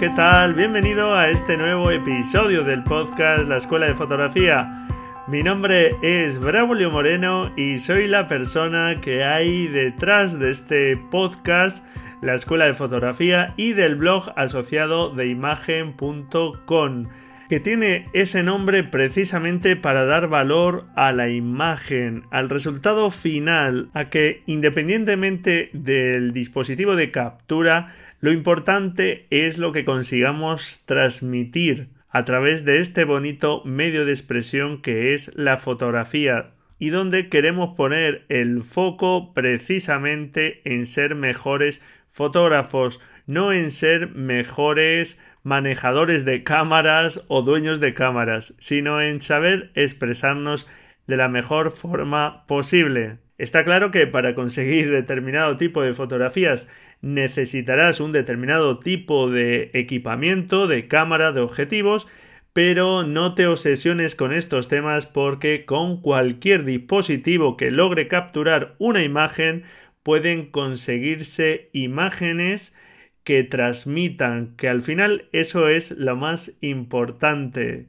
¿Qué tal? Bienvenido a este nuevo episodio del podcast La Escuela de Fotografía. Mi nombre es Braulio Moreno y soy la persona que hay detrás de este podcast, La Escuela de Fotografía y del blog asociado de imagen.com que tiene ese nombre precisamente para dar valor a la imagen, al resultado final, a que independientemente del dispositivo de captura, lo importante es lo que consigamos transmitir a través de este bonito medio de expresión que es la fotografía y donde queremos poner el foco precisamente en ser mejores fotógrafos, no en ser mejores manejadores de cámaras o dueños de cámaras, sino en saber expresarnos de la mejor forma posible. Está claro que para conseguir determinado tipo de fotografías necesitarás un determinado tipo de equipamiento, de cámara, de objetivos, pero no te obsesiones con estos temas porque con cualquier dispositivo que logre capturar una imagen pueden conseguirse imágenes que transmitan, que al final eso es lo más importante.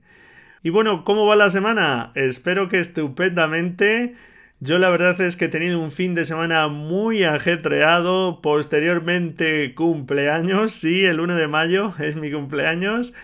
Y bueno, ¿cómo va la semana? Espero que estupendamente. Yo la verdad es que he tenido un fin de semana muy ajetreado, posteriormente cumpleaños, sí, el 1 de mayo es mi cumpleaños,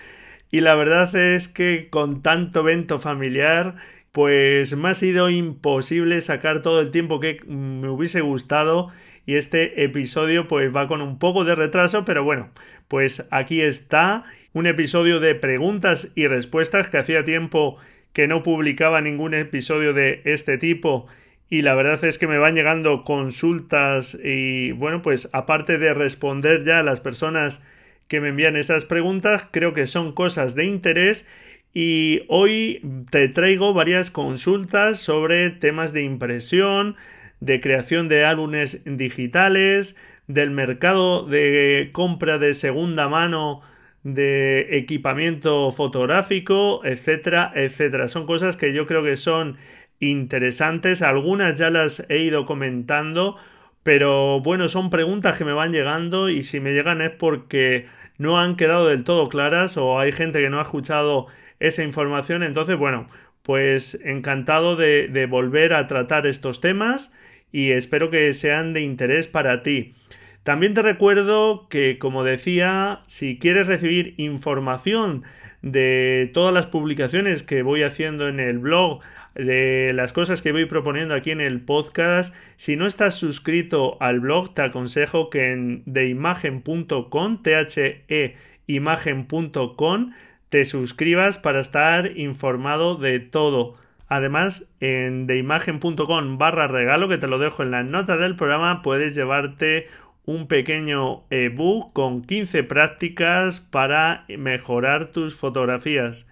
y la verdad es que con tanto evento familiar, pues me ha sido imposible sacar todo el tiempo que me hubiese gustado y este episodio pues va con un poco de retraso, pero bueno, pues aquí está un episodio de preguntas y respuestas que hacía tiempo que no publicaba ningún episodio de este tipo y la verdad es que me van llegando consultas y bueno, pues aparte de responder ya a las personas que me envían esas preguntas, creo que son cosas de interés y hoy te traigo varias consultas sobre temas de impresión, de creación de álbumes digitales, del mercado de compra de segunda mano de equipamiento fotográfico, etcétera, etcétera. Son cosas que yo creo que son interesantes, algunas ya las he ido comentando, pero bueno, son preguntas que me van llegando y si me llegan es porque no han quedado del todo claras o hay gente que no ha escuchado esa información, entonces bueno, pues encantado de, volver a tratar estos temas y espero que sean de interés para ti. También te recuerdo que, como decía, si quieres recibir información de todas las publicaciones que voy haciendo en el blog, de las cosas que voy proponiendo aquí en el podcast. Si no estás suscrito al blog, te aconsejo que en deimagen.com, the imagen.com, te suscribas para estar informado de todo. Además, en deimagen.com barra regalo, que te lo dejo en la nota del programa, puedes llevarte un pequeño ebook con 15 prácticas para mejorar tus fotografías.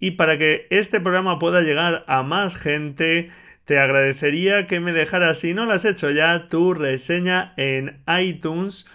Y para que este programa pueda llegar a más gente, te agradecería que me dejaras, si no lo has hecho ya, tu reseña en iTunes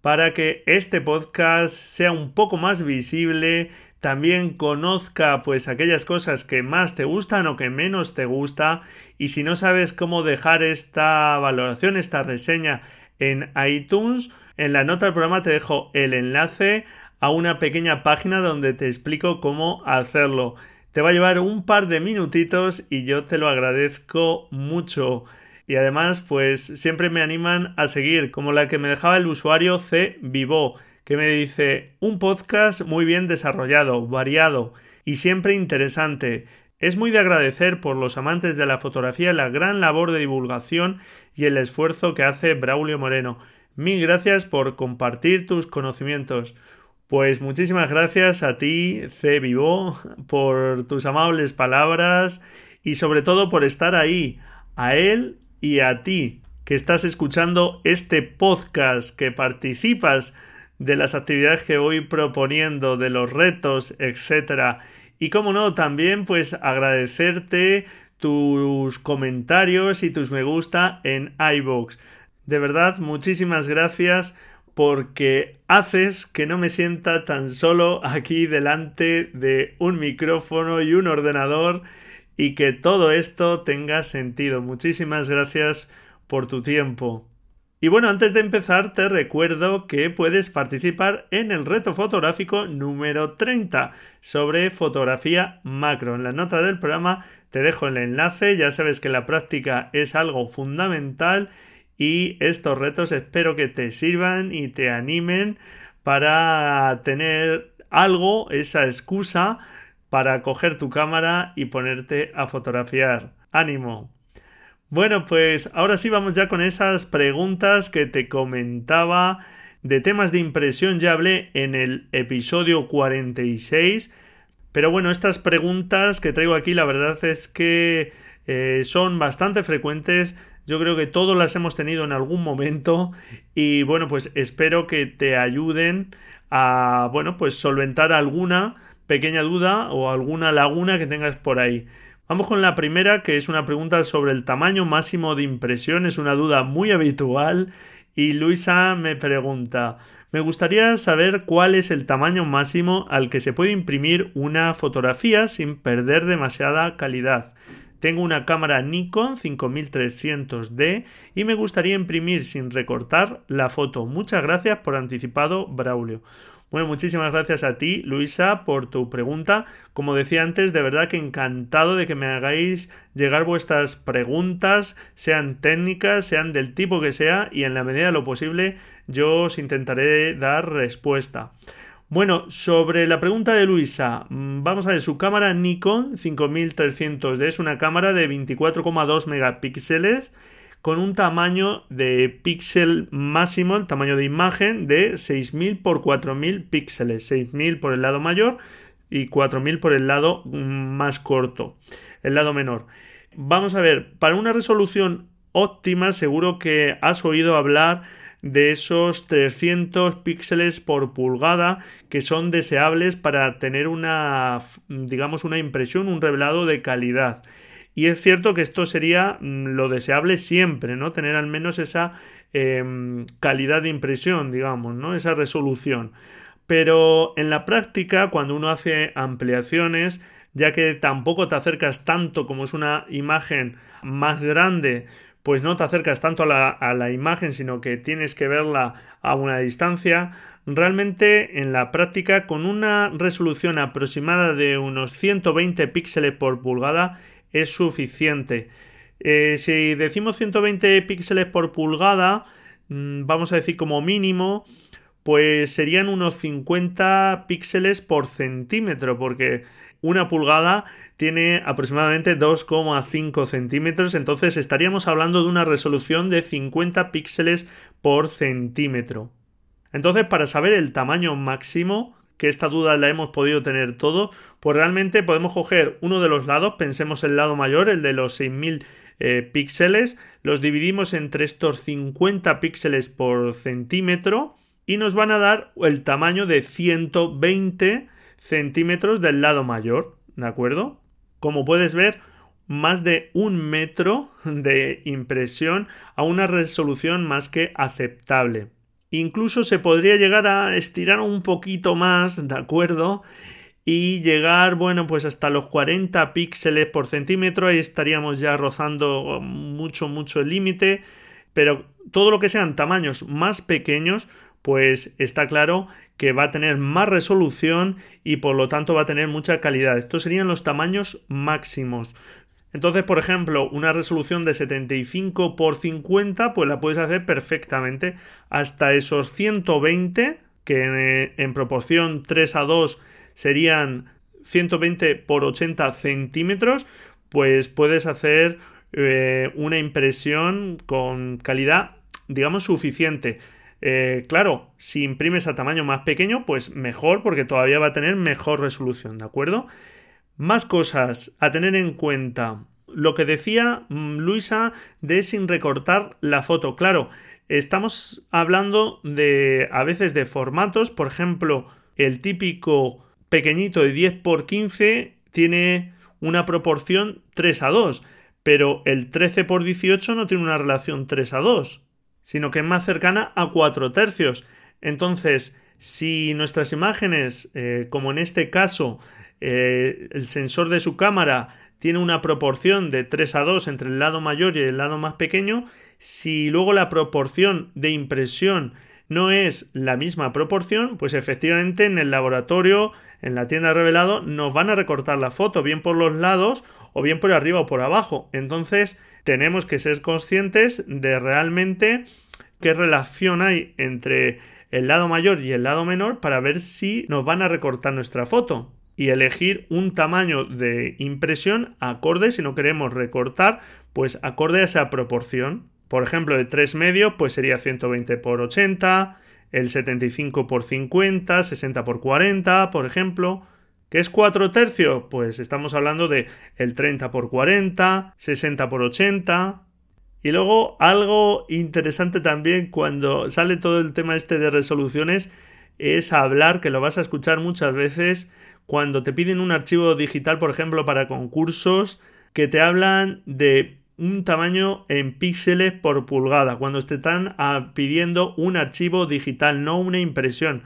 para que este podcast sea un poco más visible, también conozca pues aquellas cosas que más te gustan o que menos te gusta. Y si no sabes cómo dejar esta valoración, esta reseña en iTunes, en la nota del programa te dejo el enlace a una pequeña página donde te explico cómo hacerlo. Te va a llevar un par de minutitos y yo te lo agradezco mucho. Y además, pues siempre me animan a seguir, como la que me dejaba el usuario C Vivo, que me dice un podcast muy bien desarrollado, variado y siempre interesante. Es muy de agradecer por los amantes de la fotografía la gran labor de divulgación y el esfuerzo que hace Braulio Moreno. Mil gracias por compartir tus conocimientos. Pues muchísimas gracias a ti, C. Vivo, por tus amables palabras y sobre todo por estar ahí, a él y a ti, que estás escuchando este podcast, que participas de las actividades que voy proponiendo, de los retos, etc. Y como no, también pues agradecerte tus comentarios y tus me gusta en iVoox. De verdad, muchísimas gracias porque haces que no me sienta tan solo aquí delante de un micrófono y un ordenador y que todo esto tenga sentido. Muchísimas gracias por tu tiempo. Y bueno, antes de empezar te recuerdo que puedes participar en el reto fotográfico número 30 sobre fotografía macro. En la nota del programa te dejo el enlace, ya sabes que la práctica es algo fundamental y estos retos espero que te sirvan y te animen para tener algo, esa excusa para coger tu cámara y ponerte a fotografiar. ¡Ánimo! Bueno, pues ahora sí vamos ya con esas preguntas que te comentaba de temas de impresión. Ya hablé en el episodio 46. Pero bueno, estas preguntas que traigo aquí la verdad es que eh, son bastante frecuentes. Yo creo que todos las hemos tenido en algún momento y bueno, pues espero que te ayuden a, bueno, pues solventar alguna pequeña duda o alguna laguna que tengas por ahí. Vamos con la primera, que es una pregunta sobre el tamaño máximo de impresión. Es una duda muy habitual. Y Luisa me pregunta, me gustaría saber cuál es el tamaño máximo al que se puede imprimir una fotografía sin perder demasiada calidad. Tengo una cámara Nikon 5300D y me gustaría imprimir sin recortar la foto. Muchas gracias por anticipado, Braulio. Bueno, muchísimas gracias a ti, Luisa, por tu pregunta. Como decía antes, de verdad que encantado de que me hagáis llegar vuestras preguntas, sean técnicas, sean del tipo que sea, y en la medida de lo posible yo os intentaré dar respuesta. Bueno, sobre la pregunta de Luisa, mm, vamos a ver, su cámara Nikon 5300D es una cámara de 24,2 megapíxeles con un tamaño de píxel máximo, el tamaño de imagen de 6000 por 4000 píxeles, 6000 por el lado mayor y 4000 por el lado mm, más corto, el lado menor. Vamos a ver, para una resolución óptima seguro que has oído hablar de esos 300 píxeles por pulgada que son deseables para tener una digamos una impresión, un revelado de calidad. Y es cierto que esto sería mm, lo deseable siempre, ¿no? Tener al menos esa em, calidad de impresión, digamos, ¿no? Esa resolución. Pero en la práctica, cuando uno hace ampliaciones, ya que tampoco te acercas tanto como es una imagen más grande, pues no te acercas tanto a la, imagen, sino que tienes que verla a una distancia. Realmente en la práctica, con una resolución aproximada de unos 120 píxeles por pulgada, es suficiente. Eh, si decimos 120 píxeles por pulgada, mm, vamos a decir como mínimo, pues serían unos 50 píxeles por centímetro, porque una pulgada tiene aproximadamente 2,5 centímetros, entonces estaríamos hablando de una resolución de 50 píxeles por centímetro. Entonces, para saber el tamaño máximo, que esta duda la hemos podido tener todo, pues realmente podemos coger uno de los lados, pensemos el lado mayor, el de los 6000 eh, píxeles, los dividimos entre estos 50 píxeles por centímetro y nos van a dar el tamaño de 120 centímetros del lado mayor, ¿de acuerdo? Como puedes ver, más de un metro de impresión a una resolución más que aceptable. Incluso se podría llegar a estirar un poquito más, ¿de acuerdo? Y llegar, bueno, pues hasta los 40 píxeles por centímetro, ahí estaríamos ya rozando mucho, mucho el límite. Pero todo lo que sean tamaños más pequeños, pues está claro que va a tener más resolución y por lo tanto va a tener mucha calidad. Estos serían los tamaños máximos. Entonces, por ejemplo, una resolución de 75 por 50, pues la puedes hacer perfectamente hasta esos 120, que en, proporción 3 a 2 serían 120 por 80 centímetros, pues puedes hacer eh, una impresión con calidad, digamos, suficiente. Eh, claro, si imprimes a tamaño más pequeño, pues mejor porque todavía va a tener mejor resolución, ¿de acuerdo? Más cosas a tener en cuenta. Lo que decía mm, Luisa de sin recortar la foto. Claro, estamos hablando de a veces de formatos, por ejemplo, el típico pequeñito de 10 por 15 tiene una proporción 3 a 2, pero el 13 por 18 no tiene una relación 3 a 2, sino que es más cercana a 4 tercios. Entonces, si nuestras imágenes, eh, como en este caso, eh, el sensor de su cámara tiene una proporción de 3 a 2 entre el lado mayor y el lado más pequeño, si luego la proporción de impresión no es la misma proporción, pues efectivamente en el laboratorio, en la tienda revelado, nos van a recortar la foto, bien por los lados o bien por arriba o por abajo. Entonces, tenemos que ser conscientes de realmente qué relación hay entre el lado mayor y el lado menor para ver si nos van a recortar nuestra foto y elegir un tamaño de impresión acorde si no queremos recortar, pues acorde a esa proporción. Por ejemplo, de 3 medios, pues sería 120 por 80, el 75 por 50, 60 por 40, por ejemplo. ¿Qué es 4 tercios? Pues estamos hablando de el 30 por 40, 60 por 80. Y luego algo interesante también cuando sale todo el tema este de resoluciones es hablar, que lo vas a escuchar muchas veces, cuando te piden un archivo digital, por ejemplo, para concursos, que te hablan de un tamaño en píxeles por pulgada, cuando te están ah, pidiendo un archivo digital, no una impresión.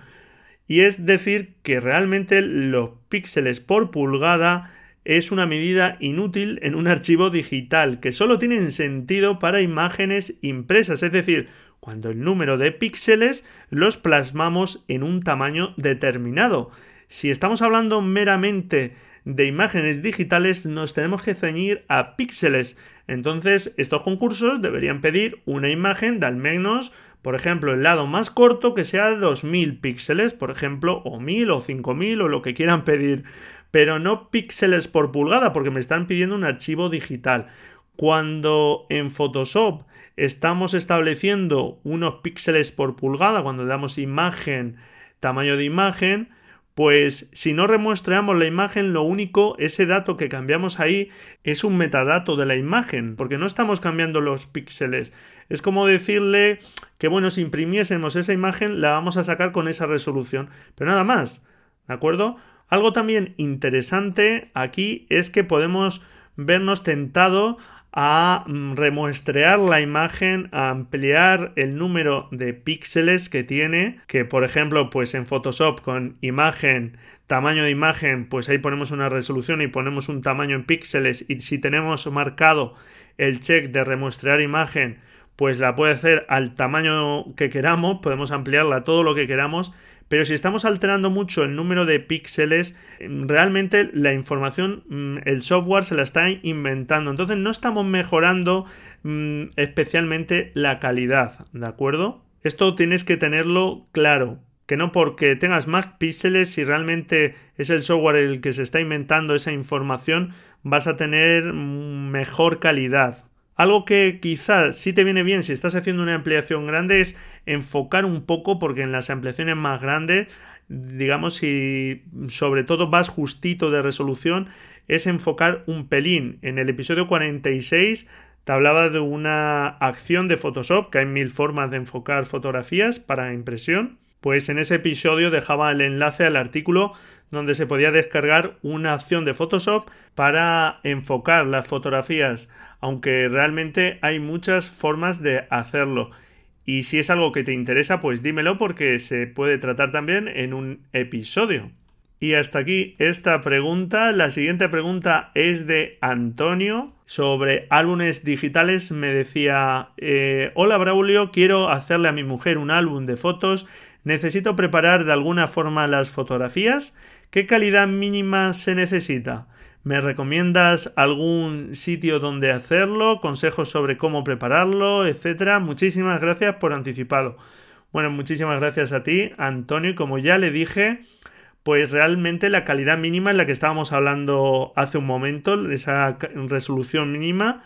Y es decir que realmente los píxeles por pulgada es una medida inútil en un archivo digital, que solo tienen sentido para imágenes impresas, es decir, cuando el número de píxeles los plasmamos en un tamaño determinado. Si estamos hablando meramente de imágenes digitales, nos tenemos que ceñir a píxeles. Entonces, estos concursos deberían pedir una imagen de al menos, por ejemplo, el lado más corto que sea de 2000 píxeles, por ejemplo, o 1000 o 5000 o lo que quieran pedir, pero no píxeles por pulgada, porque me están pidiendo un archivo digital. Cuando en Photoshop estamos estableciendo unos píxeles por pulgada, cuando damos imagen, tamaño de imagen, pues si no remuestreamos la imagen, lo único, ese dato que cambiamos ahí es un metadato de la imagen, porque no estamos cambiando los píxeles. Es como decirle que, bueno, si imprimiésemos esa imagen, la vamos a sacar con esa resolución, pero nada más, ¿de acuerdo? Algo también interesante aquí es que podemos vernos tentado a mm, remuestrear la imagen, a ampliar el número de píxeles que tiene, que por ejemplo, pues en Photoshop con imagen, tamaño de imagen, pues ahí ponemos una resolución y ponemos un tamaño en píxeles y si tenemos marcado el check de remuestrear imagen, pues la puede hacer al tamaño que queramos, podemos ampliarla todo lo que queramos pero si estamos alterando mucho el número de píxeles, realmente la información, mm, el software se la está inventando. Entonces no estamos mejorando mm, especialmente la calidad, ¿de acuerdo? Esto tienes que tenerlo claro. Que no porque tengas más píxeles, si realmente es el software el que se está inventando esa información, vas a tener mm, mejor calidad. Algo que quizás sí te viene bien si estás haciendo una ampliación grande es enfocar un poco porque en las ampliaciones más grandes, digamos, si sobre todo vas justito de resolución, es enfocar un pelín. En el episodio 46 te hablaba de una acción de Photoshop, que hay mil formas de enfocar fotografías para impresión. Pues en ese episodio dejaba el enlace al artículo donde se podía descargar una acción de Photoshop para enfocar las fotografías, aunque realmente hay muchas formas de hacerlo. Y si es algo que te interesa, pues dímelo porque se puede tratar también en un episodio. Y hasta aquí esta pregunta. La siguiente pregunta es de Antonio sobre álbumes digitales. Me decía, eh, hola Braulio, quiero hacerle a mi mujer un álbum de fotos. Necesito preparar de alguna forma las fotografías. ¿Qué calidad mínima se necesita? ¿Me recomiendas algún sitio donde hacerlo? ¿Consejos sobre cómo prepararlo? Etcétera. Muchísimas gracias por anticipado. Bueno, muchísimas gracias a ti, Antonio. como ya le dije, pues realmente la calidad mínima es la que estábamos hablando hace un momento, esa resolución mínima,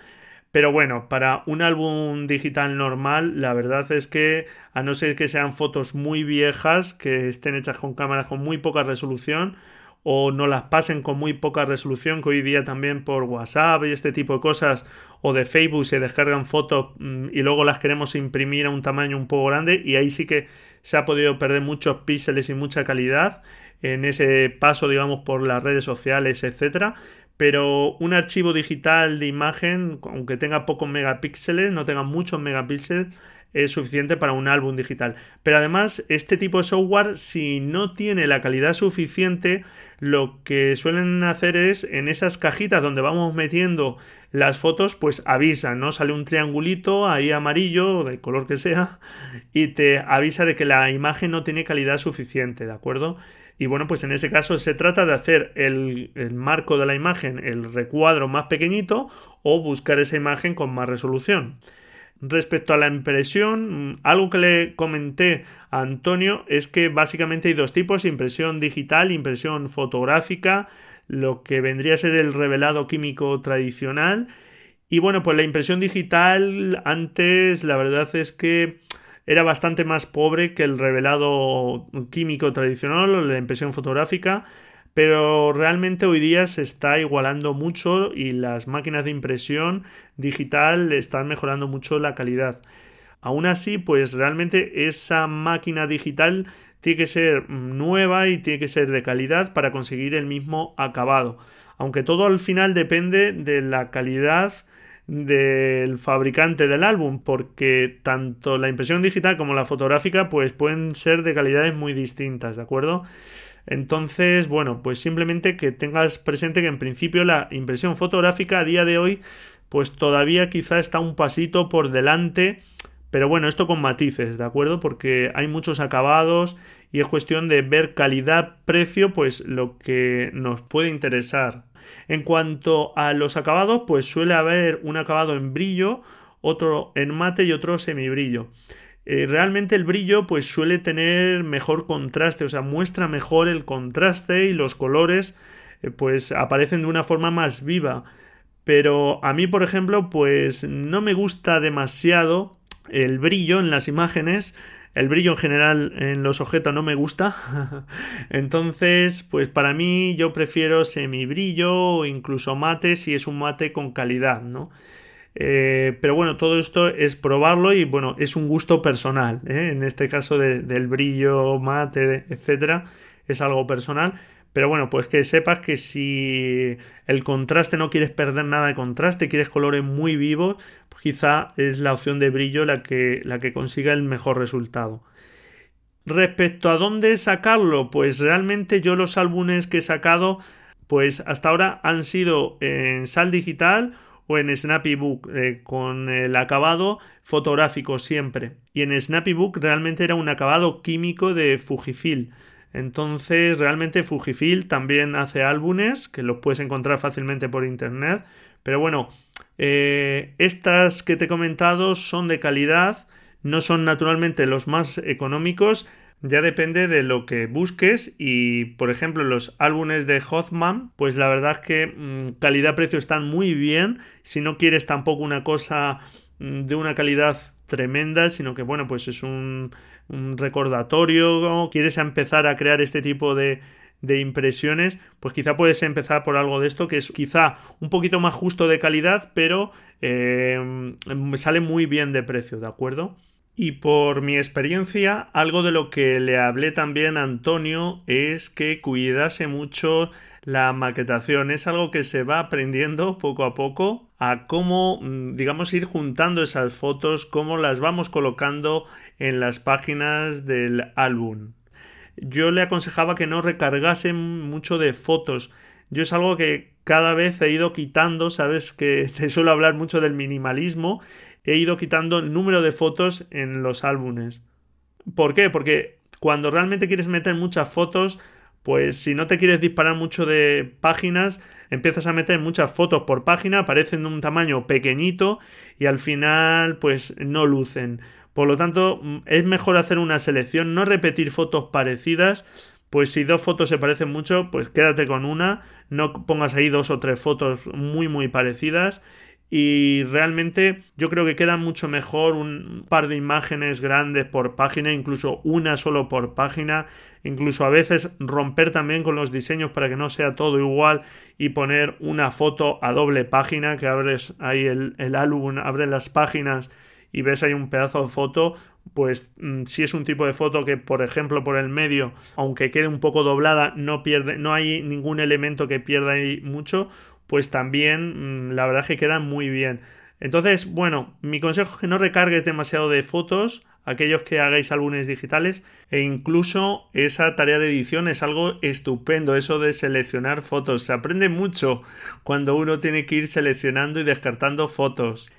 Pero bueno, para un álbum digital normal, la verdad es que, a no ser que sean fotos muy viejas, que estén hechas con cámaras con muy poca resolución, o no las pasen con muy poca resolución, que hoy día también por WhatsApp y este tipo de cosas, o de Facebook se descargan fotos mm, y luego las queremos imprimir a un tamaño un poco grande, y ahí sí que se ha podido perder muchos píxeles y mucha calidad en ese paso, digamos, por las redes sociales, etcétera. Pero un archivo digital de imagen, aunque tenga pocos megapíxeles, no tenga muchos megapíxeles, es suficiente para un álbum digital. Pero además, este tipo de software, si no tiene la calidad suficiente, lo que suelen hacer es en esas cajitas donde vamos metiendo las fotos, pues avisan, ¿no? Sale un triangulito ahí amarillo, de color que sea, y te avisa de que la imagen no tiene calidad suficiente, ¿de acuerdo? Y bueno, pues en ese caso se trata de hacer el, el, marco de la imagen, el recuadro más pequeñito o buscar esa imagen con más resolución. Respecto a la impresión, algo que le comenté a Antonio es que básicamente hay dos tipos, impresión digital, impresión fotográfica, lo que vendría a ser el revelado químico tradicional. Y bueno, pues la impresión digital antes la verdad es que era bastante más pobre que el revelado químico tradicional o la impresión fotográfica pero realmente hoy día se está igualando mucho y las máquinas de impresión digital están mejorando mucho la calidad. Aún así, pues realmente esa máquina digital tiene que ser nueva y tiene que ser de calidad para conseguir el mismo acabado. Aunque todo al final depende de la calidad del fabricante del álbum, porque tanto la impresión digital como la fotográfica pues pueden ser de calidades muy distintas, ¿de acuerdo? Entonces, bueno, pues simplemente que tengas presente que en principio la impresión fotográfica a día de hoy pues todavía quizá está un pasito por delante, pero bueno, esto con matices, ¿de acuerdo? Porque hay muchos acabados y es cuestión de ver calidad-precio, pues lo que nos puede interesar. En cuanto a los acabados, pues suele haber un acabado en brillo, otro en mate y otro semibrillo. Eh, realmente el brillo pues suele tener mejor contraste, o sea, muestra mejor el contraste y los colores eh, pues aparecen de una forma más viva. Pero a mí, por ejemplo, pues no me gusta demasiado el brillo en las imágenes. El brillo en general en los objetos no me gusta. Entonces, pues para mí yo prefiero semibrillo o incluso mate si es un mate con calidad, ¿no? Eh, pero bueno, todo esto es probarlo y bueno, es un gusto personal. ¿eh? En este caso del brillo mate, etcétera, es algo personal. Pero bueno, pues que sepas que si el contraste no quieres perder nada de contraste, quieres colores muy vivos, pues quizá es la opción de brillo la que, la que consiga el mejor resultado. Respecto a dónde sacarlo, pues realmente yo los álbumes que he sacado, pues hasta ahora han sido en sal digital o en Snappybook eh, con el acabado fotográfico siempre. Y en Snappybook realmente era un acabado químico de Fujifilm. Entonces realmente Fujifilm también hace álbumes que los puedes encontrar fácilmente por internet. Pero bueno, eh, estas que te he comentado son de calidad, no son naturalmente los más económicos, ya depende de lo que busques y por ejemplo los álbumes de Hoffman pues la verdad es que mm, calidad-precio están muy bien si no quieres tampoco una cosa mm, de una calidad tremenda sino que bueno pues es un, recordatorio quieres empezar a crear este tipo de, de impresiones, pues quizá puedes empezar por algo de esto que es quizá un poquito más justo de calidad, pero eh, sale muy bien de precio, ¿de acuerdo? Y por mi experiencia, algo de lo que le hablé también a Antonio es que cuidase mucho la maquetación. Es algo que se va aprendiendo poco a poco a cómo, mm, digamos, ir juntando esas fotos, cómo las vamos colocando en las páginas del álbum. Yo le aconsejaba que no recargase mucho de fotos. Yo es algo que cada vez he ido quitando, sabes que te suelo hablar mucho del minimalismo he ido quitando el número de fotos en los álbumes. ¿Por qué? Porque cuando realmente quieres meter muchas fotos, pues si no te quieres disparar mucho de páginas, empiezas a meter muchas fotos por página, aparecen de un tamaño pequeñito y al final pues no lucen. Por lo tanto, mm, es mejor hacer una selección, no repetir fotos parecidas, pues si dos fotos se parecen mucho, pues quédate con una, no pongas ahí dos o tres fotos muy muy parecidas y realmente yo creo que queda mucho mejor un par de imágenes grandes por página, incluso una solo por página, incluso a veces romper también con los diseños para que no sea todo igual y poner una foto a doble página que abres ahí el, álbum, abres las páginas y ves ahí un pedazo de foto, pues mm, si es un tipo de foto que, por ejemplo, por el medio, aunque quede un poco doblada, no pierde, no hay ningún elemento que pierda ahí mucho, pues también mm, la verdad es que quedan muy bien. Entonces, bueno, mi consejo es que no recargues demasiado de fotos, aquellos que hagáis álbumes digitales, e incluso esa tarea de edición es algo estupendo, eso de seleccionar fotos. Se aprende mucho cuando uno tiene que ir seleccionando y descartando fotos.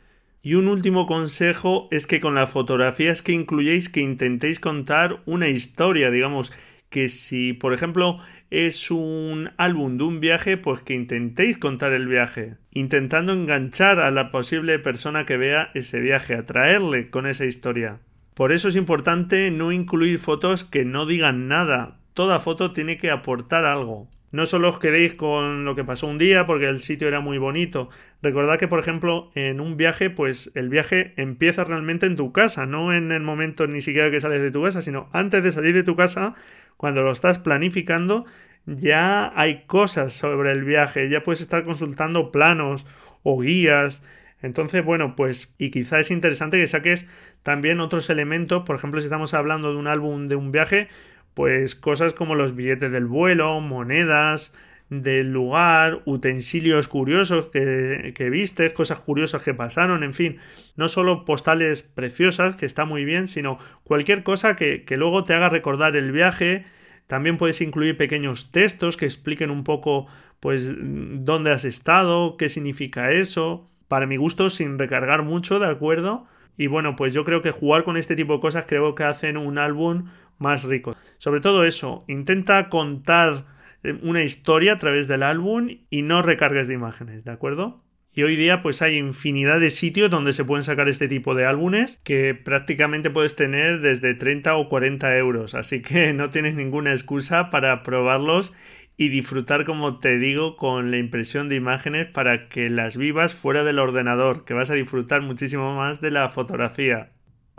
Y un último consejo es que con las fotografías que incluyéis que intentéis contar una historia, digamos, que si, por ejemplo, es un álbum de un viaje, pues que intentéis contar el viaje, intentando enganchar a la posible persona que vea ese viaje, atraerle con esa historia. Por eso es importante no incluir fotos que no digan nada. Toda foto tiene que aportar algo. No solo os quedéis con lo que pasó un día porque el sitio era muy bonito. Recordad que, por ejemplo, en un viaje, pues el viaje empieza realmente en tu casa, no en el momento ni siquiera que sales de tu casa, sino antes de salir de tu casa cuando lo estás planificando, ya hay cosas sobre el viaje, ya puedes estar consultando planos o guías. Entonces, bueno, pues, y quizá es interesante que saques también otros elementos, por ejemplo, si estamos hablando de un álbum de un viaje, pues cosas como los billetes del vuelo, monedas del lugar, utensilios curiosos que, que viste, cosas curiosas que pasaron, en fin, no solo postales preciosas, que está muy bien, sino cualquier cosa que, que luego te haga recordar el viaje, también puedes incluir pequeños textos que expliquen un poco pues dónde has estado, qué significa eso, para mi gusto sin recargar mucho, ¿de acuerdo? Y bueno, pues yo creo que jugar con este tipo de cosas creo que hacen un álbum más rico. Sobre todo eso, intenta contar eh, una historia a través del álbum y no recargues de imágenes, ¿de acuerdo? Y hoy día pues hay infinidad de sitios donde se pueden sacar este tipo de álbumes que prácticamente puedes tener desde 30 o 40 euros. Así que no tienes ninguna excusa para probarlos y disfrutar, como te digo, con la impresión de imágenes para que las vivas fuera del ordenador, que vas a disfrutar muchísimo más de la fotografía.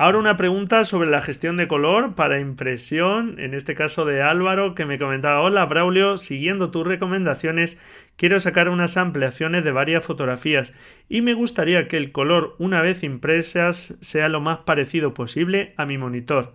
Ahora una pregunta sobre la gestión de color para impresión, en este caso de Álvaro, que me comentaba, hola Braulio, siguiendo tus recomendaciones, quiero sacar unas ampliaciones de varias fotografías y me gustaría que el color, una vez impresas, sea lo más parecido posible a mi monitor.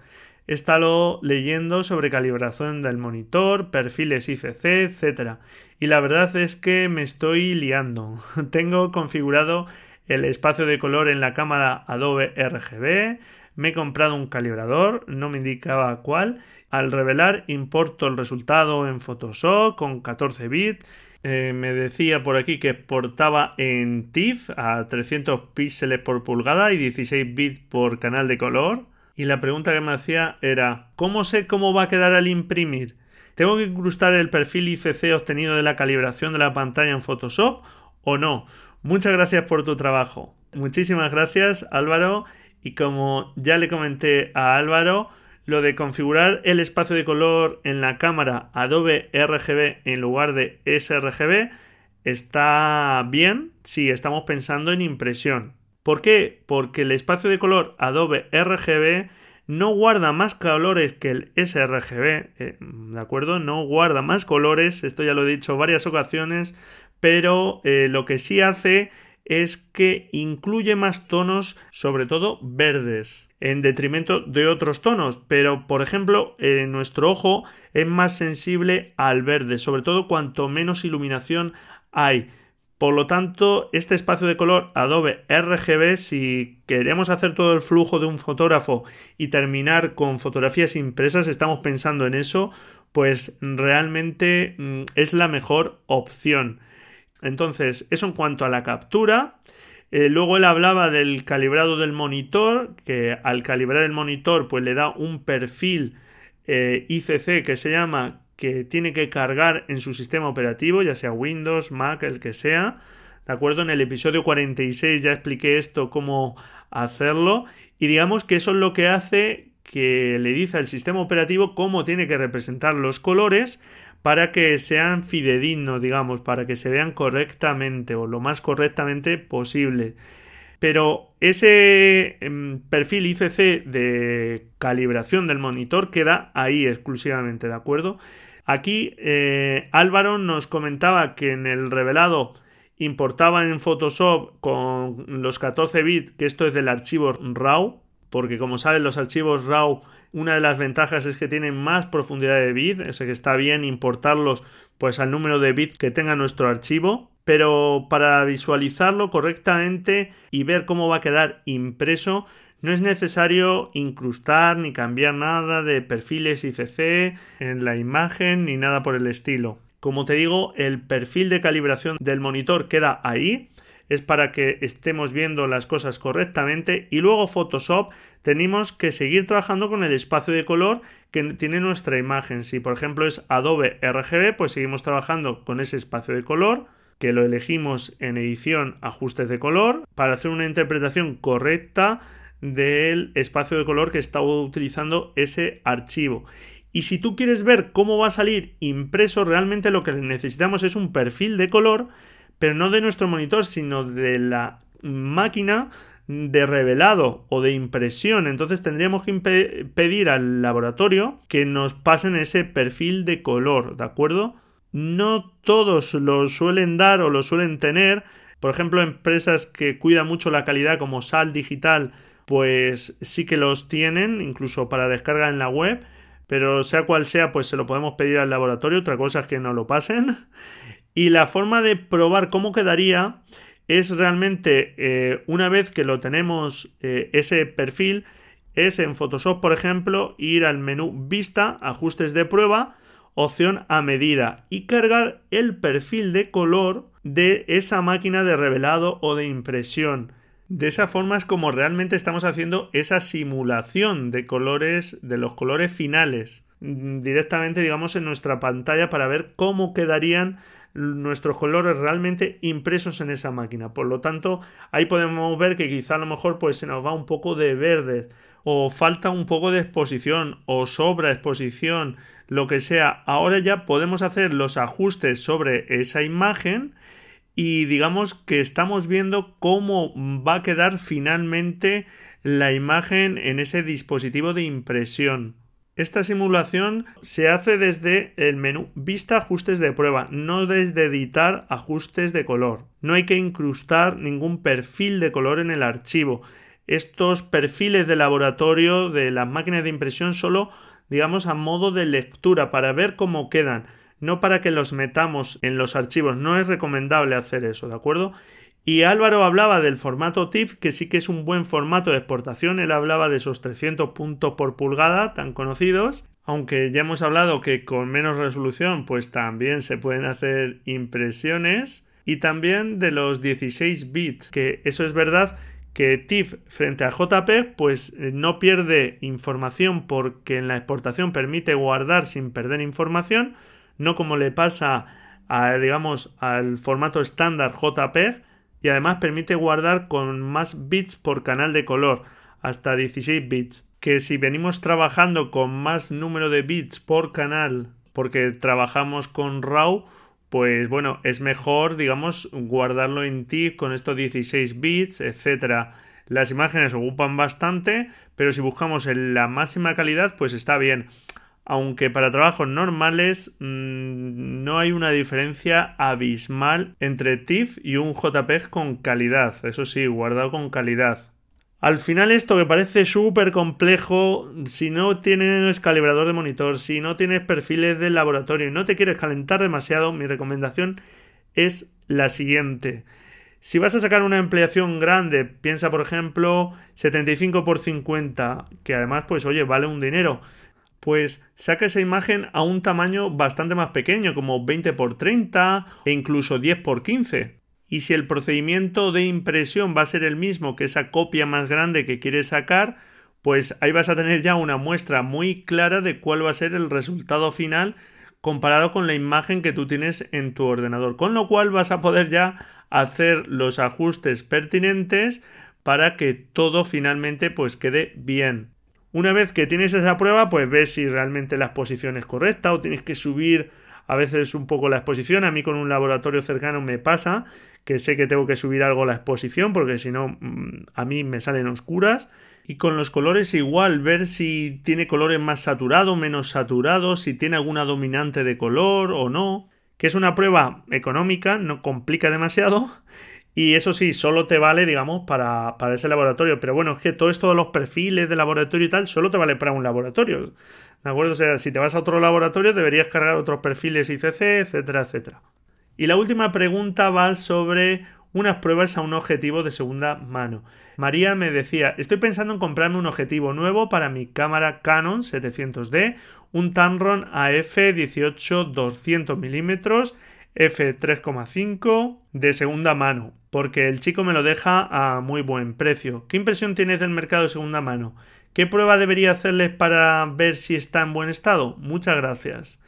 He estado leyendo sobre calibración del monitor, perfiles ICC, etc. Y la verdad es que me estoy liando. Tengo configurado el espacio de color en la cámara Adobe RGB, me he comprado un calibrador, no me indicaba cuál, al revelar importo el resultado en Photoshop con 14 bits, eh, me decía por aquí que portaba en TIFF a 300 píxeles por pulgada y 16 bits por canal de color. Y la pregunta que me hacía era, ¿cómo sé cómo va a quedar al imprimir? ¿Tengo que incrustar el perfil ICC obtenido de la calibración de la pantalla en Photoshop o no? Muchas gracias por tu trabajo. Muchísimas gracias Álvaro y como ya le comenté a Álvaro, lo de configurar el espacio de color en la cámara Adobe RGB en lugar de sRGB está bien si estamos pensando en impresión. ¿Por qué? Porque el espacio de color Adobe RGB no guarda más colores que el sRGB, eh, ¿de acuerdo? No guarda más colores, esto ya lo he dicho varias ocasiones, pero eh, lo que sí hace es que incluye más tonos, sobre todo verdes, en detrimento de otros tonos. Pero, por ejemplo, nuestro ojo es más sensible al verde, sobre todo cuanto menos iluminación hay. Por lo tanto, este espacio de color Adobe RGB, si queremos hacer todo el flujo de un fotógrafo y terminar con fotografías impresas, estamos pensando en eso, pues realmente mm, es la mejor opción. Entonces, eso en cuanto a la captura. Eh, luego él hablaba del calibrado del monitor, que al calibrar el monitor pues le da un perfil eh, ICC que se llama que tiene que cargar en su sistema operativo, ya sea Windows, Mac, el que sea. ¿De acuerdo? En el episodio 46 ya expliqué esto, cómo hacerlo. Y digamos que eso es lo que hace que le dice al sistema operativo cómo tiene que representar los colores para que sean fidedignos, digamos, para que se vean correctamente o lo más correctamente posible. Pero ese em, perfil ICC de calibración del monitor queda ahí exclusivamente, ¿de acuerdo? Aquí eh, Álvaro nos comentaba que en el revelado importaba en Photoshop con los 14 bits, que esto es del archivo RAW, porque como saben los archivos RAW una de las ventajas es que tienen más profundidad de bit, es que está bien importarlos pues al número de bits que tenga nuestro archivo, pero para visualizarlo correctamente y ver cómo va a quedar impreso no es necesario incrustar ni cambiar nada de perfiles ICC en la imagen ni nada por el estilo. Como te digo, el perfil de calibración del monitor queda ahí, es para que estemos viendo las cosas correctamente y luego Photoshop tenemos que seguir trabajando con el espacio de color que tiene nuestra imagen. Si por ejemplo es Adobe RGB, pues seguimos trabajando con ese espacio de color que lo elegimos en edición ajustes de color para hacer una interpretación correcta del espacio de color que está utilizando ese archivo. Y si tú quieres ver cómo va a salir impreso, realmente lo que necesitamos es un perfil de color pero no de nuestro monitor, sino de la máquina de revelado o de impresión. Entonces tendríamos que pedir al laboratorio que nos pasen ese perfil de color, ¿de acuerdo? No todos lo suelen dar o lo suelen tener. Por ejemplo, empresas que cuidan mucho la calidad como Sal Digital, pues sí que los tienen, incluso para descarga en la web. Pero sea cual sea, pues se lo podemos pedir al laboratorio. Otra cosa es que no lo pasen. Y la forma de probar cómo quedaría es realmente, eh, una vez que lo tenemos eh, ese perfil, es en Photoshop, por ejemplo, ir al menú Vista, Ajustes de prueba, opción a medida y cargar el perfil de color de esa máquina de revelado o de impresión. De esa forma es como realmente estamos haciendo esa simulación de colores, de los colores finales, directamente, digamos, en nuestra pantalla para ver cómo quedarían nuestros colores realmente impresos en esa máquina. Por lo tanto, ahí podemos ver que quizá a lo mejor pues se nos va un poco de verde o falta un poco de exposición o sobra exposición, lo que sea. Ahora ya podemos hacer los ajustes sobre esa imagen y digamos que estamos viendo cómo va a quedar finalmente la imagen en ese dispositivo de impresión. Esta simulación se hace desde el menú Vista ajustes de prueba, no desde editar ajustes de color. No hay que incrustar ningún perfil de color en el archivo. Estos perfiles de laboratorio de las máquinas de impresión solo digamos a modo de lectura para ver cómo quedan, no para que los metamos en los archivos. No es recomendable hacer eso, ¿de acuerdo? Y Álvaro hablaba del formato TIFF, que sí que es un buen formato de exportación. Él hablaba de esos 300 puntos por pulgada tan conocidos. Aunque ya hemos hablado que con menos resolución, pues también se pueden hacer impresiones. Y también de los 16 bits, que eso es verdad que TIFF frente a JPEG pues eh, no pierde información porque en la exportación permite guardar sin perder información, no como le pasa a, digamos al formato estándar JPEG y además permite guardar con más bits por canal de color, hasta 16 bits. Que si venimos trabajando con más número de bits por canal, porque trabajamos con RAW, pues bueno, es mejor, digamos, guardarlo en TIFF con estos 16 bits, etcétera. Las imágenes ocupan bastante, pero si buscamos en la máxima calidad, pues está bien aunque para trabajos normales mm, no hay una diferencia abismal entre TIFF y un JPEG con calidad, eso sí, guardado con calidad. Al final esto que parece súper complejo, si no tienes calibrador de monitor, si no tienes perfiles de laboratorio y no te quieres calentar demasiado, mi recomendación es la siguiente. Si vas a sacar una ampliación grande, piensa por ejemplo 75 x 50, que además pues oye, vale un dinero pues saca esa imagen a un tamaño bastante más pequeño, como 20 x 30 e incluso 10 x 15. Y si el procedimiento de impresión va a ser el mismo que esa copia más grande que quieres sacar, pues ahí vas a tener ya una muestra muy clara de cuál va a ser el resultado final comparado con la imagen que tú tienes en tu ordenador. Con lo cual vas a poder ya hacer los ajustes pertinentes para que todo finalmente pues quede bien. Una vez que tienes esa prueba, pues ves si realmente la exposición es correcta o tienes que subir a veces un poco la exposición. A mí con un laboratorio cercano me pasa que sé que tengo que subir algo la exposición porque si no mm, a mí me salen oscuras. Y con los colores igual, ver si tiene colores más saturados, menos saturados, si tiene alguna dominante de color o no. Que es una prueba económica, no complica demasiado. Y eso sí, solo te vale, digamos, para, para ese laboratorio. Pero bueno, es que todo esto de los perfiles de laboratorio y tal, solo te vale para un laboratorio. ¿De acuerdo? O sea, si te vas a otro laboratorio, deberías cargar otros perfiles ICC, etcétera, etcétera. Y la última pregunta va sobre unas pruebas a un objetivo de segunda mano. María me decía, estoy pensando en comprarme un objetivo nuevo para mi cámara Canon 700D, un Tamron AF 18-200 mm f3,5 de segunda mano, porque el chico me lo deja a muy buen precio. ¿Qué impresión tienes del mercado de segunda mano? ¿Qué prueba debería hacerles para ver si está en buen estado? Muchas gracias.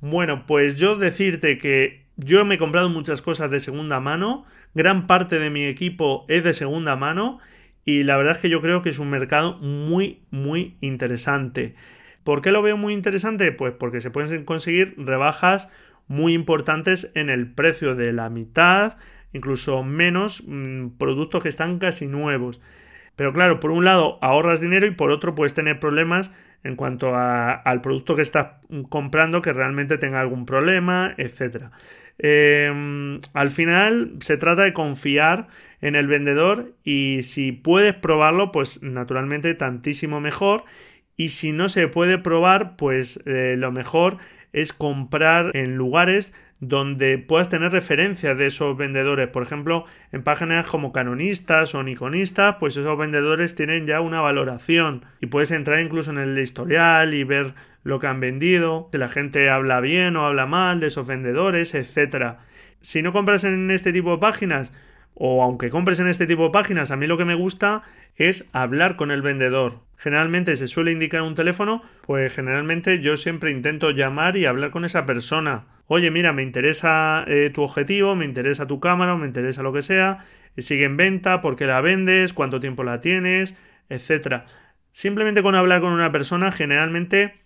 Bueno, pues yo decirte que yo me he comprado muchas cosas de segunda mano, gran parte de mi equipo es de segunda mano y la verdad es que yo creo que es un mercado muy, muy interesante. ¿Por qué lo veo muy interesante? Pues porque se pueden conseguir rebajas muy importantes en el precio de la mitad, incluso menos, mm, productos que están casi nuevos. Pero claro, por un lado ahorras dinero y por otro puedes tener problemas en cuanto al producto que estás comprando que realmente tenga algún problema, etc. Em, al final se trata de confiar en el vendedor y si puedes probarlo, pues naturalmente tantísimo mejor. Y si no se puede probar, pues eh, lo mejor es comprar en lugares donde puedas tener referencias de esos vendedores. Por ejemplo, en páginas como Canonistas o Niconistas, pues esos vendedores tienen ya una valoración y puedes entrar incluso en el historial y ver lo que han vendido, si la gente habla bien o habla mal de esos vendedores, etc. Si no compras en este tipo de páginas, o aunque compres en este tipo de páginas, a mí lo que me gusta es hablar con el vendedor. Generalmente se suele indicar un teléfono, pues generalmente yo siempre intento llamar y hablar con esa persona. Oye, mira, me interesa eh, tu objetivo, me interesa tu cámara, me interesa lo que sea, sigue en venta, por qué la vendes, cuánto tiempo la tienes, etcétera. Simplemente con hablar con una persona generalmente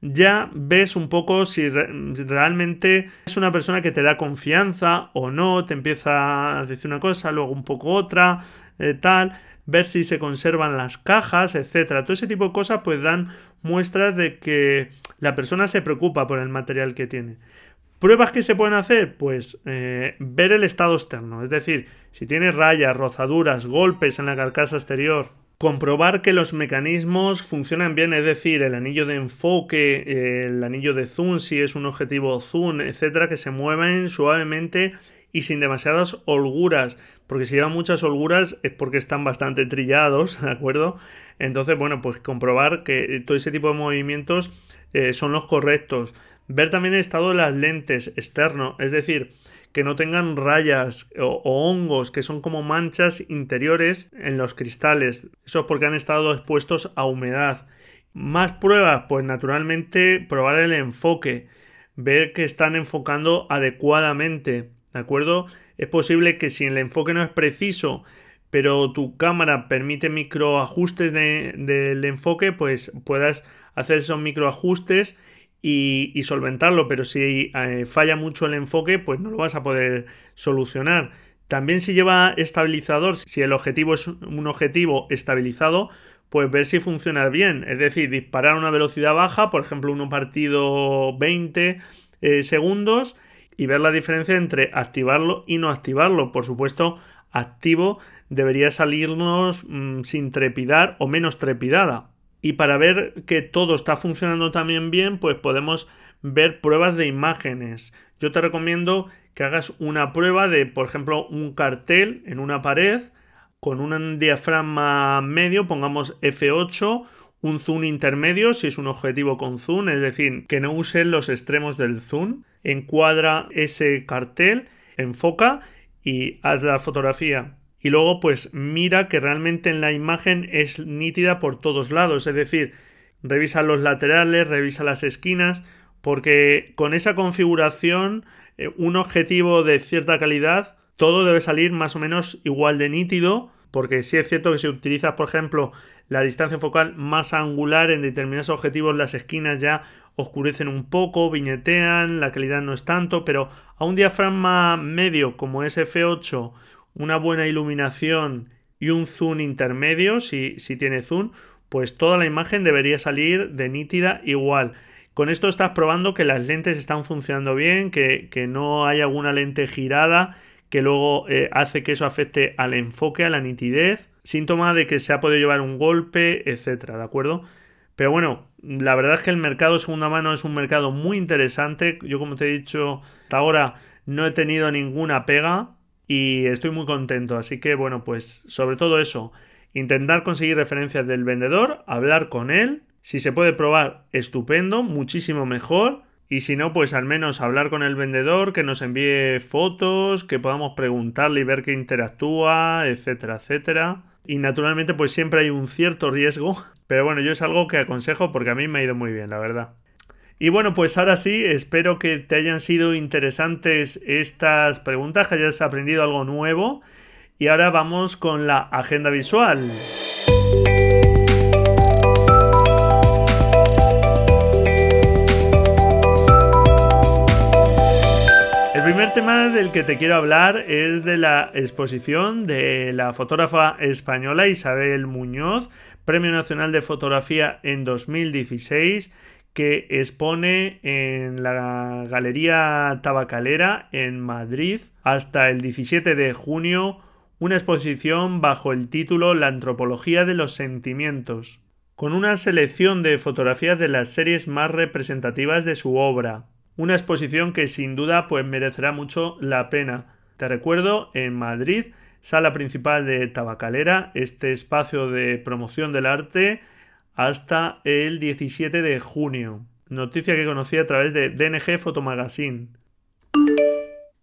ya ves un poco si, realmente es una persona que te da confianza o no, te empieza a decir una cosa, luego un poco otra, eh, tal, ver si se conservan las cajas, etcétera. Todo ese tipo de cosas pues dan muestras de que la persona se preocupa por el material que tiene. ¿Pruebas que se pueden hacer? Pues eh, ver el estado externo, es decir, si tiene rayas, rozaduras, golpes en la carcasa exterior, comprobar que los mecanismos funcionan bien, es decir, el anillo de enfoque, el anillo de zoom, si es un objetivo zoom, etcétera, que se mueven suavemente y sin demasiadas holguras, porque si llevan muchas holguras es porque están bastante trillados, ¿de acuerdo? Entonces, bueno, pues comprobar que todo ese tipo de movimientos eh, son los correctos. Ver también el estado de las lentes externo, es decir, que no tengan rayas o, hongos, que son como manchas interiores en los cristales. Eso es porque han estado expuestos a humedad. Más pruebas, pues naturalmente probar el enfoque, ver que están enfocando adecuadamente, ¿de acuerdo? Es posible que si el enfoque no es preciso, pero tu cámara permite microajustes del enfoque, pues puedas hacer esos microajustes y, solventarlo, pero si eh, falla mucho el enfoque, pues no lo vas a poder solucionar. También si lleva estabilizador, si el objetivo es un objetivo estabilizado, pues ver si funciona bien. Es decir, disparar a una velocidad baja, por ejemplo, uno partido 20 eh, segundos, y ver la diferencia entre activarlo y no activarlo. Por supuesto, activo debería salirnos mm, sin trepidar o menos trepidada. Y para ver que todo está funcionando también bien, pues podemos ver pruebas de imágenes. Yo te recomiendo que hagas una prueba de, por ejemplo, un cartel en una pared con un diafragma medio, pongamos F8, un zoom intermedio si es un objetivo con zoom, es decir, que no use los extremos del zoom, encuadra ese cartel, enfoca y haz la fotografía y luego pues mira que realmente en la imagen es nítida por todos lados, es decir, revisa los laterales, revisa las esquinas, porque con esa configuración eh, un objetivo de cierta calidad todo debe salir más o menos igual de nítido, porque sí es cierto que si utilizas por ejemplo la distancia focal más angular en determinados objetivos las esquinas ya oscurecen un poco, viñetean, la calidad no es tanto, pero a un diafragma medio como es F8, una buena iluminación y un zoom intermedio, si, si tiene zoom, pues toda la imagen debería salir de nítida igual. Con esto estás probando que las lentes están funcionando bien, que, no hay alguna lente girada que luego eh, hace que eso afecte al enfoque, a la nitidez, síntoma de que se ha podido llevar un golpe, etcétera, ¿de acuerdo? Pero bueno, la verdad es que el mercado segunda mano es un mercado muy interesante. Yo, como te he dicho, hasta ahora no he tenido ninguna pega y estoy muy contento. Así que, bueno, pues sobre todo eso, intentar conseguir referencias del vendedor, hablar con él. Si se puede probar, estupendo, muchísimo mejor. Y si no, pues al menos hablar con el vendedor, que nos envíe fotos, que podamos preguntarle y ver que interactúa, etcétera, etcétera. Y naturalmente, pues siempre hay un cierto riesgo pero bueno, yo es algo que aconsejo porque a mí me ha ido muy bien, la verdad. Y bueno, pues ahora sí, espero que te hayan sido interesantes estas preguntas, que hayas aprendido algo nuevo. Y ahora vamos con la agenda visual. El primer tema del que te quiero hablar es de la exposición de la fotógrafa española Isabel Muñoz, Premio Nacional de Fotografía en 2016 que expone en la Galería Tabacalera en Madrid hasta el 17 de junio una exposición bajo el título La antropología de los sentimientos, con una selección de fotografías de las series más representativas de su obra. Una exposición que sin duda pues merecerá mucho la pena. Te recuerdo en Madrid sala principal de Tabacalera, este espacio de promoción del arte, hasta el 17 de junio. Noticia que conocí a través de DNG Photomagazine.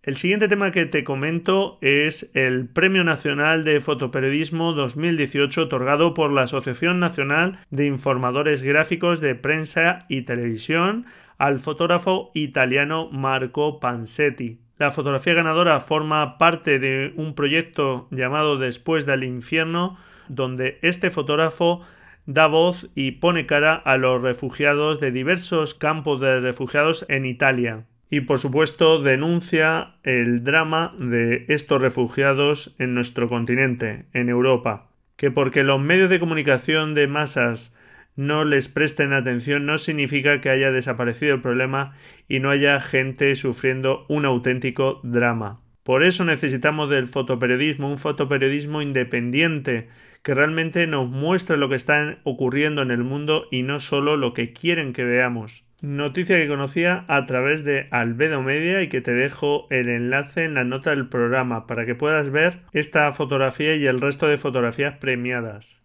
El siguiente tema que te comento es el Premio Nacional de Fotoperiodismo 2018 otorgado por la Asociación Nacional de Informadores Gráficos de Prensa y Televisión al fotógrafo italiano Marco Pansetti. La fotografía ganadora forma parte de un proyecto llamado Después del infierno, donde este fotógrafo da voz y pone cara a los refugiados de diversos campos de refugiados en Italia. Y por supuesto denuncia el drama de estos refugiados en nuestro continente, en Europa, que porque los medios de comunicación de masas no les presten atención no significa que haya desaparecido el problema y no haya gente sufriendo un auténtico drama. Por eso necesitamos del fotoperiodismo, un fotoperiodismo independiente, que realmente nos muestre lo que está ocurriendo en el mundo y no solo lo que quieren que veamos. Noticia que conocía a través de Albedo Media y que te dejo el enlace en la nota del programa para que puedas ver esta fotografía y el resto de fotografías premiadas.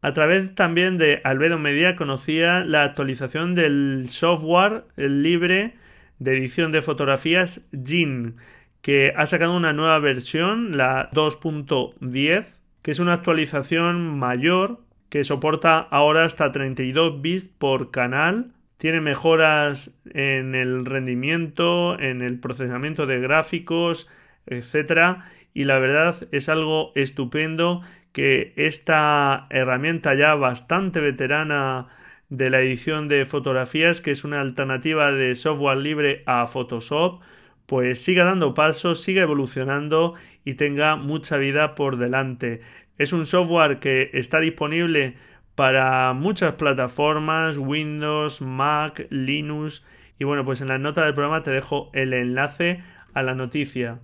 A través también de Albedo Media conocía la actualización del software libre de edición de fotografías GIN, que ha sacado una nueva versión, la 2.10, que es una actualización mayor que soporta ahora hasta 32 bits por canal. Tiene mejoras en el rendimiento, en el procesamiento de gráficos, etc. Y la verdad es algo estupendo que esta herramienta ya bastante veterana de la edición de fotografías, que es una alternativa de software libre a Photoshop, pues siga dando pasos, siga evolucionando y tenga mucha vida por delante. Es un software que está disponible para muchas plataformas, Windows, Mac, Linux y bueno, pues en la nota del programa te dejo el enlace a la noticia.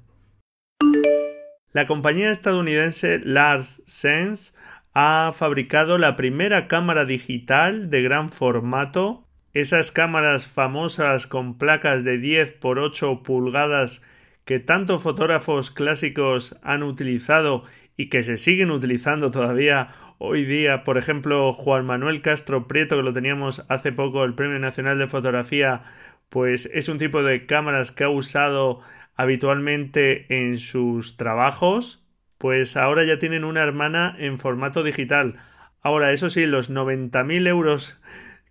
La compañía estadounidense Lars Sense ha fabricado la primera cámara digital de gran formato, esas cámaras famosas con placas de 10 por 8 pulgadas que tantos fotógrafos clásicos han utilizado y que se siguen utilizando todavía hoy día. Por ejemplo, Juan Manuel Castro Prieto, que lo teníamos hace poco, el Premio Nacional de Fotografía, pues es un tipo de cámaras que ha usado habitualmente en sus trabajos, pues ahora ya tienen una hermana en formato digital. Ahora, eso sí, los 90.000 euros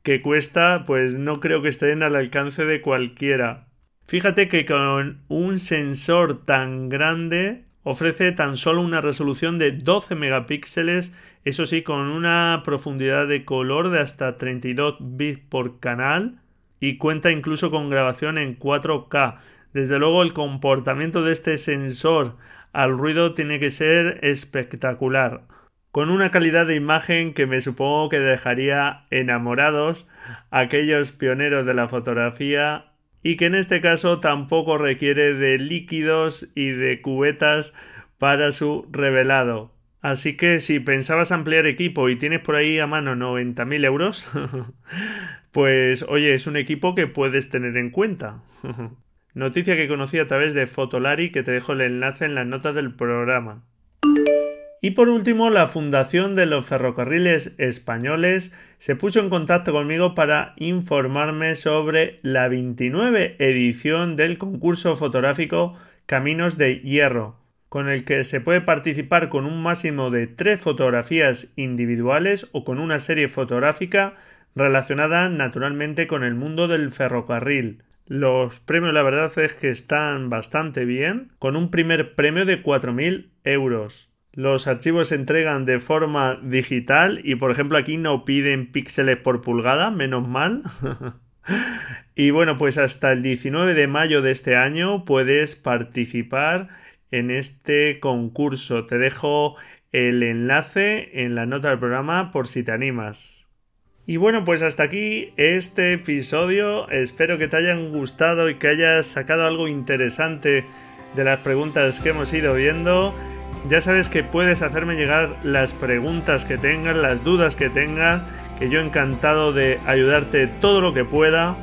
que cuesta, pues no creo que estén al alcance de cualquiera. Fíjate que con un sensor tan grande Ofrece tan solo una resolución de 12 megapíxeles, eso sí, con una profundidad de color de hasta 32 bits por canal y cuenta incluso con grabación en 4K. Desde luego el comportamiento de este sensor al ruido tiene que ser espectacular, con una calidad de imagen que me supongo que dejaría enamorados a aquellos pioneros de la fotografía y que en este caso tampoco requiere de líquidos y de cubetas para su revelado. Así que si pensabas ampliar equipo y tienes por ahí a mano 90.000 euros, pues oye, es un equipo que puedes tener en cuenta. Noticia que conocí a través de Fotolari que te dejo el enlace en las notas del programa. Y por último, la Fundación de los Ferrocarriles Españoles se puso en contacto conmigo para informarme sobre la 29 edición del concurso fotográfico Caminos de Hierro, con el que se puede participar con un máximo de tres fotografías individuales o con una serie fotográfica relacionada naturalmente con el mundo del ferrocarril. Los premios la verdad es que están bastante bien, con un primer premio de 4.000 euros. Los archivos se entregan de forma digital y por ejemplo aquí no piden píxeles por pulgada, menos mal. y bueno, pues hasta el 19 de mayo de este año puedes participar en este concurso. Te dejo el enlace en la nota del programa por si te animas. Y bueno, pues hasta aquí este episodio. Espero que te hayan gustado y que hayas sacado algo interesante de las preguntas que hemos ido viendo. Ya sabes que puedes hacerme llegar las preguntas que tengas, las dudas que tengas, que yo encantado de ayudarte todo lo que pueda.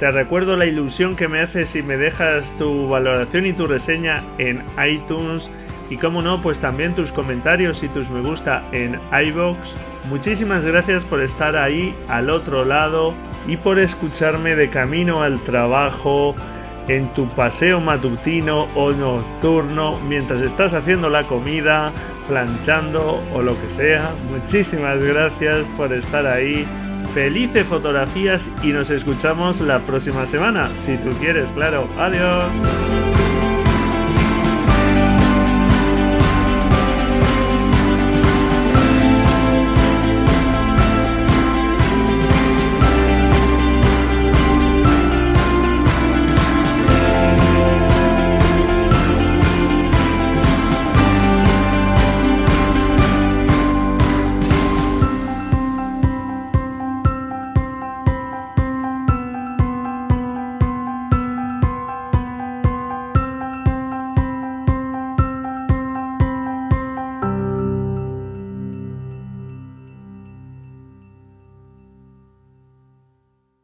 Te recuerdo la ilusión que me hace si me dejas tu valoración y tu reseña en iTunes y como no, pues también tus comentarios y tus me gusta en iBox. Muchísimas gracias por estar ahí al otro lado y por escucharme de camino al trabajo, en tu paseo matutino o nocturno, mientras estás haciendo la comida, planchando o lo que sea. Muchísimas gracias por estar ahí. Felices fotografías y nos escuchamos la próxima semana, si tú quieres, claro. Adiós.